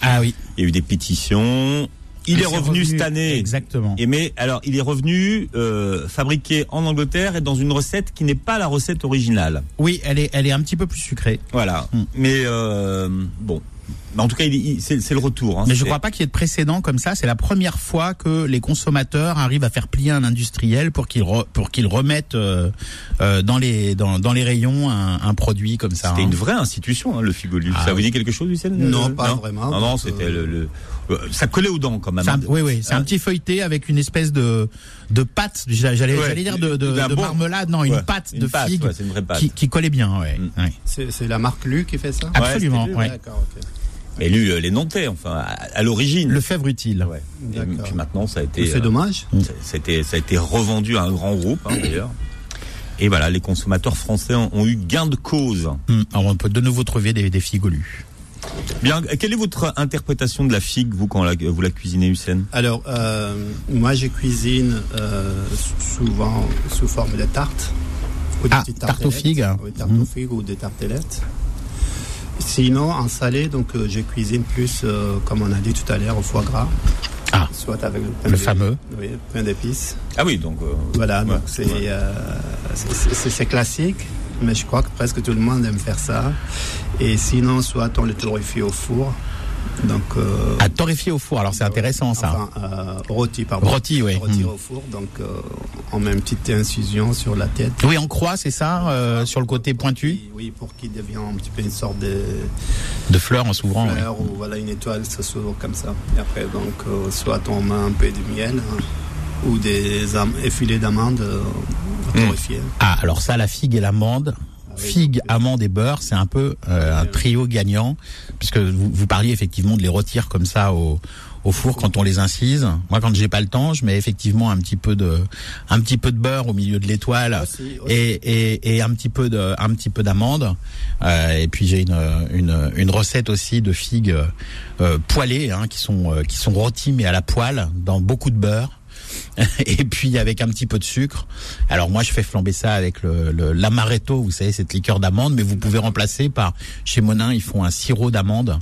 Ah oui. Il y a eu des pétitions. Il Ah, est revenu, cette année. Exactement. Et mais alors il est revenu euh, fabriqué en Angleterre et dans une recette qui n'est pas la recette originale. Oui, elle est, elle est un petit peu plus sucrée. Voilà. Mm. Mais euh, bon. Mais en tout cas, il, il- c'est c'est le retour. hein. Mais je C'est- crois pas qu'il y ait de précédent comme ça. C'est la première fois que les consommateurs arrivent à faire plier un industriel pour qu'il re- pour qu'il remette euh, euh, dans les dans, dans les rayons un, un produit comme ça. C'était hein. une vraie institution, hein, le figolu. Ah ça vous dit quelque chose, Lucien Non, pas vraiment. Non, non, Donc, c'était euh, le, le- euh, ça collait aux dents quand même. C'est un- oui, oui, c'est un Ah. petit feuilleté avec une espèce de de pâte. J'allais Ouais, j'allais dire de, de, d'un de bon- marmelade, non, Ouais, une pâte une de pâte, figue ouais, c'est une vraie pâte. qui, qui collait bien. Ouais, Mm. ouais. C'est c'est la marque Lu qui fait ça? Absolument. lui, ouais. D'accord, ok. Mais lui, euh, les Nantais, enfin, à, à l'origine. Le fèvre utile. Ouais. Et puis maintenant, ça a été. C'est euh, dommage. Ça, ça a été, ça a été revendu à un grand groupe, hein, d'ailleurs. Et voilà, les consommateurs français ont, ont eu gain de cause. Mm. Alors on peut de nouveau trouver des, des figolus. Bien, quelle est votre interprétation de la figue, vous, quand la- vous la cuisinez, Hussein? Alors, euh, moi, je cuisine euh, souvent sous forme de tarte. Ou des Ah, tarte aux figues. Oui, tarte aux figues ou des tartelettes. Sinon, en salé, donc, euh, je cuisine plus, euh, comme on a dit tout à l'heure, au foie gras. Ah. Soit avec le pain Le fameux. Oui, pain d'épices. Ah oui, donc. euh, Voilà, Ouais, donc ouais. euh, c'est classique, mais je crois que presque tout le monde aime faire ça. Et sinon, soit on le torréfie au four. Donc, euh, À torréfier au four. Alors c'est intéressant ça. Enfin, euh, rôti, pardon. Rôti, oui. Rôti Mm. au four, donc euh, on met une petite infusion sur la tête. Oui, en croix, c'est ça, euh, sur le côté pointu oui, pour qu'il devienne un petit peu une sorte de de fleurs en s'ouvrant. oui. fleur ou voilà une étoile, ça s'ouvre comme ça. Et après, donc, euh, soit on met un peu de miel ou des effilés d'amandes euh, Mm. torréfiées. Ah, alors ça, la figue et l'amande. Figue, amande et beurre, c'est un peu euh, un trio gagnant, puisque vous, vous parliez effectivement de les rôtir comme ça au, au four quand on les incise. Moi, quand j'ai pas le temps, je mets effectivement un petit peu de, un petit peu de beurre au milieu de l'étoile Aussi, aussi. et, et, et un petit peu de, un petit peu d'amande. Euh, et puis j'ai une, une, une recette aussi de figues euh, poêlées, hein, qui sont, euh, qui sont rôties mais à la poêle dans beaucoup de beurre. et puis avec un petit peu de sucre. Alors moi je fais flamber ça avec le, le l'amaretto, vous savez cette liqueur d'amande, mais vous pouvez remplacer par chez Monin ils font un sirop d'amande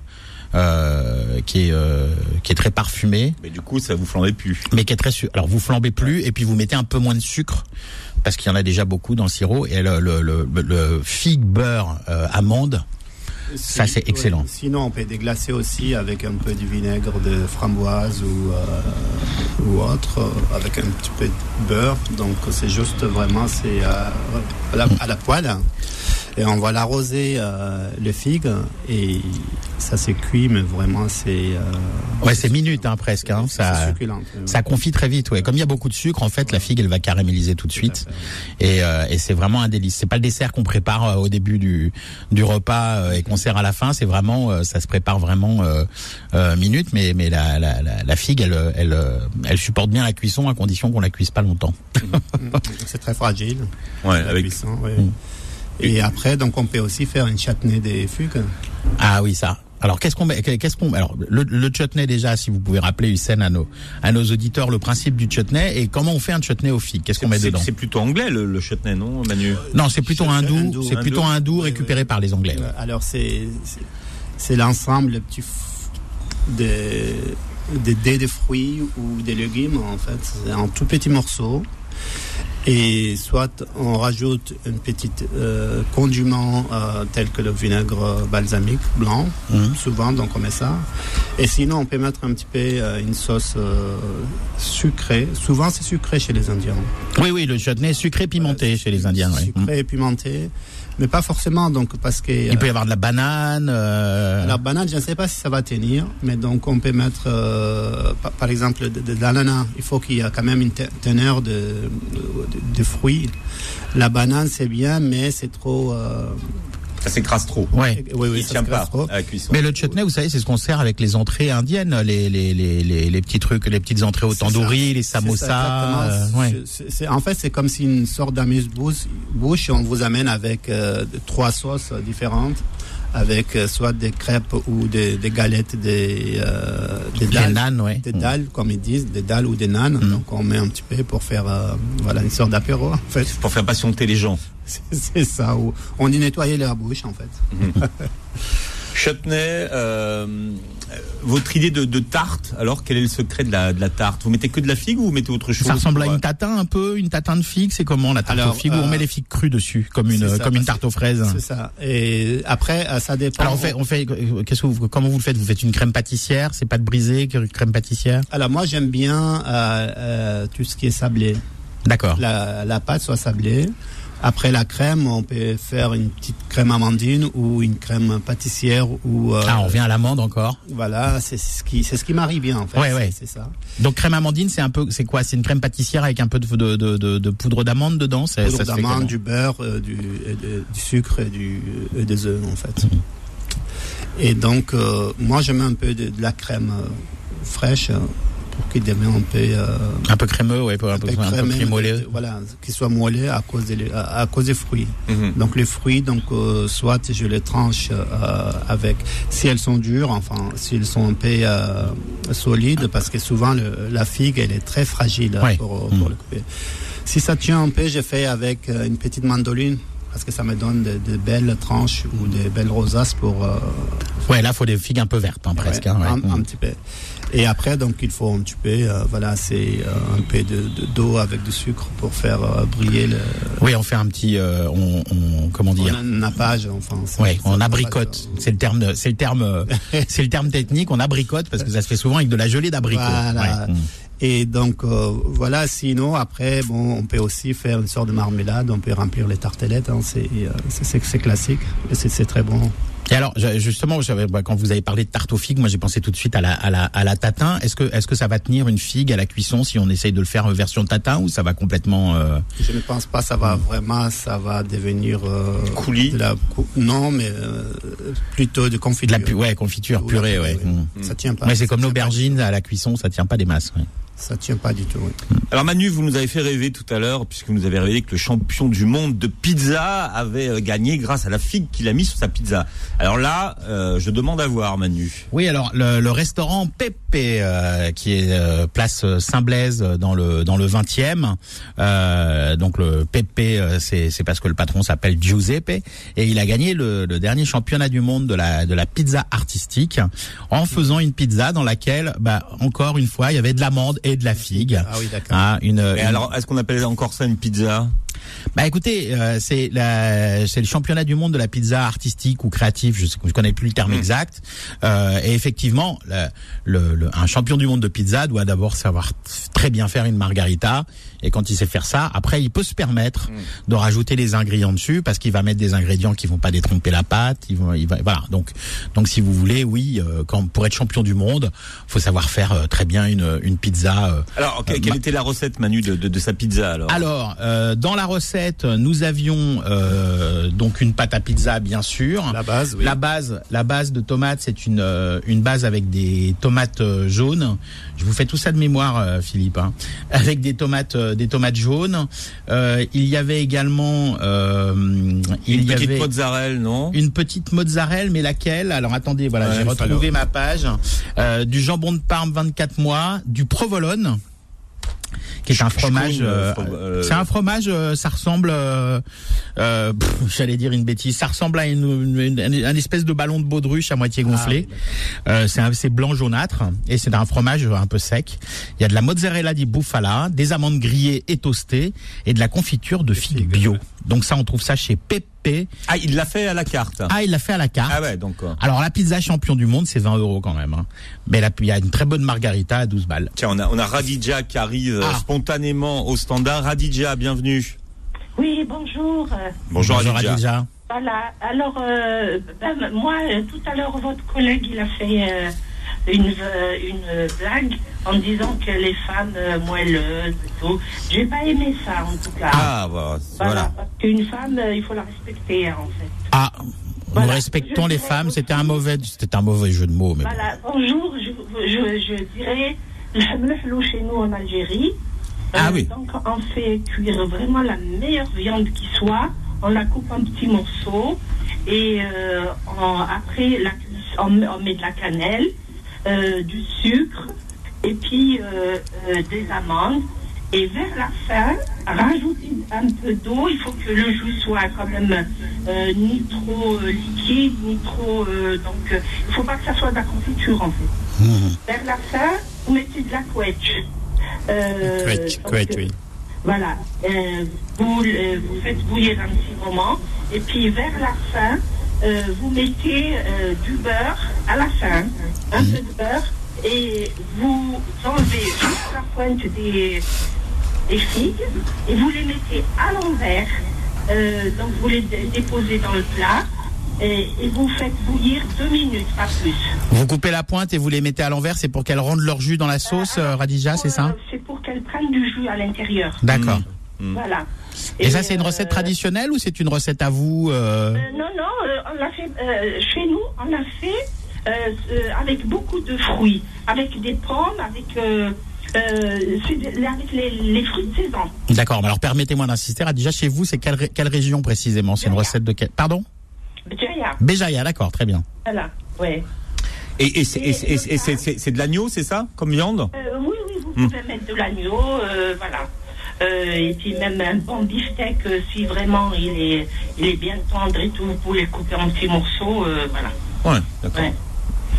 euh, qui est euh, qui est très parfumé, Mais du coup, ça vous flambait plus. mais qui est très su- alors vous flambez plus et puis vous mettez un peu moins de sucre parce qu'il y en a déjà beaucoup dans le sirop et le le, le, le figue beurre euh, amande Ça, c'est excellent. Sinon, on peut déglacer aussi avec un peu du vinaigre de framboise ou, euh, ou autre, euh, avec un petit peu de beurre. Donc, c'est juste vraiment c'est euh, à, la, à la poêle. Et on va l'arroser euh, le figue et ça c'est cuit, mais vraiment c'est. euh, Ouais, c'est minutes hein, presque. Hein, c'est ça, succulent. ça confie très vite. Ouais. Comme il y a beaucoup de sucre, en fait, la figue elle va caraméliser tout de suite. Et, euh, et c'est vraiment un délice. C'est pas le dessert qu'on prépare euh, au début du, du repas euh, et qu'on sert à la fin. C'est vraiment, euh, ça se prépare vraiment euh, euh, minutes. Mais, mais la, la, la, la figue, elle, elle, elle supporte bien la cuisson à condition qu'on la cuise pas longtemps. C'est très fragile. Ouais, avec cuisson, ouais. Mm. Et après, donc on peut aussi faire une chutney des figues. Ah oui, ça. Alors qu'est-ce qu'on met Qu'est-ce qu'on Alors le, le chutney déjà, si vous pouvez rappeler Hussein à nos à nos auditeurs le principe du chutney et comment on fait un chutney aux figues Qu'est-ce qu'on met c'est dedans? c'est plutôt anglais le, le chutney, non, Manu? Non, c'est plutôt Chutney, hindou. hindou, C'est plutôt hindou. récupéré oui. par les Anglais. ouais. Alors c'est c'est- c'est l'ensemble le petit des des dés de fruits ou des légumes en fait, en tout petits morceaux. Et soit on rajoute une petite euh, condiment euh, tel que le vinaigre balsamique blanc, Mhm. souvent donc on met ça. Et sinon on peut mettre un petit peu euh, une sauce euh, sucrée. Souvent c'est sucré chez les Indiens. Oui, oui, le chutney sucré pimenté chez les Indiens. Sucré et pimenté, mais pas forcément donc parce que Il peut y avoir de la banane. euh, La banane, je ne sais pas si ça va tenir, mais donc on peut mettre, euh, par, par exemple, de, de l'ananas. Il faut qu'il y ait quand même une te- teneur de, de, de fruits. La banane, c'est bien, mais c'est trop, euh, Ça s'écrase trop. Ouais. Oui, oui, Il ça tient pas trop. à la cuisson. Mais le chutney, vous savez, c'est ce qu'on sert avec les entrées indiennes, les, les, les, les, petits trucs, les petites entrées au tandoori, ça. les samosas. euh, ouais. En fait, c'est comme si une sorte d'amuse-bouche on vous amène avec euh, trois sauces différentes, avec euh, soit des crêpes ou des, des galettes, des, euh, des dalles, nanes, ouais. des dalles, comme ils disent, des dalles ou des nanes. Mm. Donc on met un petit peu pour faire euh, voilà une sorte d'apéro en fait. Pour faire patienter les gens. C'est- ça. Où on dit nettoyer leur bouche en fait. Chutney, euh, votre idée de, de tarte, alors quel est le secret de la, de la tarte? Vous mettez que de la figue ou vous mettez autre chose Ça ressemble à pour, euh, une tatin un peu, une tatin de figue, c'est comment la tarte Alors, aux figues? Où on euh, met les figues crues dessus, comme une ça, comme une tarte aux fraises. C'est ça. Et après, euh, ça dépend. Alors on fait, on fait, qu'est-ce que vous, comment vous le faites? Vous faites une crème pâtissière, c'est pas de brisée, crème pâtissière? Alors moi j'aime bien euh, euh, tout ce qui est sablé. D'accord. La, la pâte soit sablée. Après la crème, on peut faire une petite crème amandine ou une crème pâtissière ou euh, Ah, on revient à l'amande encore. voilà, c'est ce qui c'est ce qui m'arrive bien en fait. Ouais, ouais. C'est ça. Donc crème amandine, c'est un peu, c'est quoi? C'est une crème pâtissière avec un peu de, de, de, de, de poudre d'amande dedans? Poudre d'amande, du beurre, euh, du, sucre et, du, et des œufs en fait. Mhm. Et donc euh, moi je mets un peu de, la crème fraîche pour qu'il devienne un peu euh, Un peu crémeux, un peu, un peu, peu un peu crémolé. voilà, qu'il soit moelleux à cause des, à, à cause des fruits. Mhm. Donc les fruits, donc euh, soit je les tranche euh, avec, si elles sont dures, enfin si elles sont un peu euh, solides, parce que souvent le- la figue elle est très fragile hein, pour, pour Mm. le couper. Si ça tient un peu, je fais avec euh, une petite mandoline parce que ça me donne de, de belles tranches ou des belles rosaces pour euh, Ouais, là, faut des figues un peu vertes, hein, presque. ouais, hein, ouais. un, Mm. un petit peu. Et après, donc, il faut un petit peu, euh, voilà, c'est euh, un peu de de- d'eau avec du sucre pour faire euh, briller le, Oui, on fait un petit, euh, on, on, comment dire? Un nappage, enfin. Ouais, c'est on abricote. C'est le terme, de- c'est le terme, euh, c'est le terme technique. On abricote parce que ça se fait souvent avec de la gelée d'abricot. Voilà. Ouais. Et donc euh, voilà, sinon après, bon, on peut aussi faire une sorte de marmelade, on peut remplir les tartelettes, hein, c'est euh, c'est- classique, c'est très bon. Et alors, justement, bah, quand vous avez parlé de tarte aux figues, moi j'ai pensé tout de suite à la, à la, à la tatin. Est-ce que, est-ce que ça va tenir une figue à la cuisson si on essaye de le faire version tatin ou ça va complètement euh, Je ne pense pas ça va vraiment, ça va devenir euh, Coulis de la cou- non, mais euh, plutôt de de confiture. la pu- ouais, confiture, purée, ouais. purée, Mm. Ça tient pas. Ouais, c'est comme l'aubergine à la cuisson, ça tient pas des masses. ouais. Ça tient pas du tout. oui. Alors Manu, vous nous avez fait rêver tout à l'heure, puisque vous nous avez révélé que le champion du monde de pizza avait euh, gagné grâce à la figue qu'il a mis sur sa pizza. Alors là, euh, je demande à voir Manu. Oui, alors le, le restaurant Pepe, euh, qui est euh, place Saint-Blaise dans le dans le 20e. Euh, donc le Pepe, c'est c'est parce que le patron s'appelle Giuseppe et il a gagné le, le dernier championnat du monde de la de la pizza artistique en faisant une pizza dans laquelle, bah encore une fois, il y avait de l'amande et de la figue. Ah oui, d'accord. Ah, une, Et une- alors, est-ce qu'on appelle encore ça une pizza? Bah écoutez, euh, c'est la, c'est le championnat du monde de la pizza artistique ou créative, je, sais, je connais plus le terme Mm. exact. Euh, et effectivement, le, le- le- un champion du monde de pizza doit d'abord savoir très bien faire une margarita. Et quand il sait faire ça, après il peut se permettre de rajouter les ingrédients dessus parce qu'il va mettre des ingrédients qui vont pas détromper la pâte. Il va, il va, voilà. Donc, donc si vous voulez, oui, euh, quand pour être champion du monde, faut savoir faire euh, très bien une, une pizza. euh, Alors, que- Euh, quelle ma- était la recette Manu de, de, de sa pizza alors? Alors, euh, dans la recette, nous avions euh, donc une pâte à pizza, bien sûr. La base, oui. La base, la base de tomates, c'est une euh, une base avec des tomates jaunes. Je vous fais tout ça de mémoire, Philippe. hein. Avec des tomates, euh, des tomates jaunes. Euh, il y avait également, euh, il Une y petite avait mozzarella, non? une petite mozzarella, mais laquelle? Alors attendez, voilà, Ouais, j'ai retrouvé ma page. Euh, du jambon de Parme 24 mois, du provolone, qui est un fromage. Euh, euh, fro- euh, c'est un fromage, euh, ça ressemble, euh, euh, j'allais dire une bêtise, ça ressemble à une, une, une- un espèce de ballon de baudruche à moitié gonflé. Euh, c'est blanc jaunâtre et c'est un fromage un peu sec. Il y a de la mozzarella di bufala, des amandes grillées et toastées et de la confiture de figues bio. Donc ça, on trouve ça chez Ah, il l'a fait à la carte. Ah, il l'a fait à la carte. Ah ouais, donc. euh, Alors la pizza champion du monde, c'est 20 euros quand même. hein. Mais là, il y a une très bonne margarita à 12 balles. Tiens, on a, on a Radija qui arrive euh, Ah. spontanément au standard. Radija, bienvenue. Oui, bonjour. Euh, Bonjour, Radija. Adija. Voilà. Alors, euh, ben, moi, euh, tout à l'heure, votre collègue, il a fait euh, une, euh, une blague en disant que les femmes euh, moelleuses et tout. J'ai pas aimé ça, en tout cas. Ah, voilà. Voilà. voilà. Parce qu'une femme, euh, il faut la respecter, hein, en fait. Ah, Voilà. Nous respectons Je les femmes. C'était un mauvais, c'était un mauvais jeu de mots, mais bon. Voilà, bonjour, je, je, je dirais le hamlou chez nous en Algérie. Euh, Ah oui. Donc on fait cuire vraiment la meilleure viande qui soit. On la coupe en petits morceaux et euh, on- après la on, on met de la cannelle, euh, du sucre et puis euh, euh, des amandes. Et vers la fin, rajouter un peu d'eau. Il faut que le jus soit quand même ni trop liquide, ni trop. donc, il ne faut pas que ça soit de la confiture en fait. Mhm. Vers la fin, vous mettez de la couette. Couette, couette, oui. Voilà. Vous, vous faites bouillir un petit moment. Et puis vers la fin, euh, vous mettez euh, du beurre à la fin, un peu de beurre, et vous enlevez juste la pointe des, des figues et vous les mettez à l'envers. Euh, donc vous les dé- déposez dans le plat et, et vous faites bouillir deux minutes, pas plus. Vous coupez la pointe et vous les mettez à l'envers, c'est pour qu'elles rendent leur jus dans la sauce, euh, Radija, c'est ça? C'est pour qu'elles prennent du jus à l'intérieur. D'accord. Voilà. Et, ça, c'est une recette traditionnelle ou c'est une recette à vous euh, Euh, non, non, on l'a fait euh, chez nous, on l'a fait euh, euh, avec beaucoup de fruits, avec des pommes, avec, euh, euh, les, les fruits de saison. D'accord. mais Alors permettez-moi d'insister. Radija, chez vous, c'est quelle, ré- quelle région précisément? C'est une recette de quelle Pardon? Béjaïa, Béjaïa, d'accord, très bien. voilà, ouais. Et, et c'est- de l'agneau, c'est ça, comme viande? Euh, oui, oui, vous pouvez mettre de l'agneau, euh, voilà. Euh, et puis même un bon beefsteak, euh, si vraiment il est, il est bien tendre et tout, vous pouvez le couper en petits morceaux, euh, voilà. Ouais, d'accord. Ouais.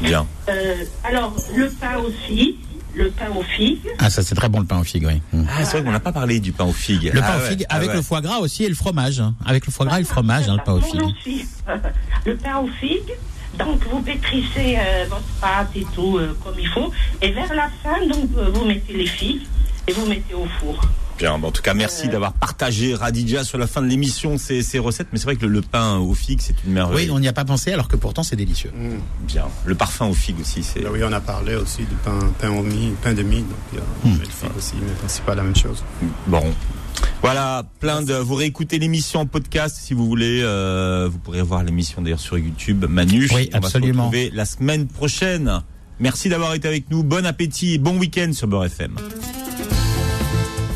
Bien. Euh, alors, le pain aussi, le pain aux figues. Ah, ça c'est très bon le pain aux figues, oui. Ah, c'est vrai qu'on n'a pas parlé du pain aux figues. Le pain Ah aux ouais, figues ah avec ouais. le foie gras aussi et le fromage. hein. Avec le foie gras et le fromage, hein, le pain aux figues. aussi. le pain aux figues. Donc, vous pétrissez euh, votre pâte et tout euh, comme il faut. Et vers la fin, donc, vous mettez les figues et vous mettez au four. Bien, bon, en tout cas, merci Euh. d'avoir partagé Radija sur la fin de l'émission ces, ces recettes. Mais c'est vrai que le, le pain aux figues, c'est une merveille. Oui, on n'y a pas pensé alors que pourtant c'est délicieux. Bien. Le parfum aux figues aussi, c'est. Là, oui, on a parlé aussi du pain, pain au mie, pain de mie, donc il y a le figue aussi, mais c'est pas la même chose. Bon. Voilà, plein de. Vous réécoutez l'émission en podcast si vous voulez. euh, vous pourrez voir l'émission d'ailleurs sur YouTube. Manu, Oui, on va se absolument. retrouver la semaine prochaine. Merci d'avoir été avec nous. Bon appétit et bon week-end sur Beurre FM.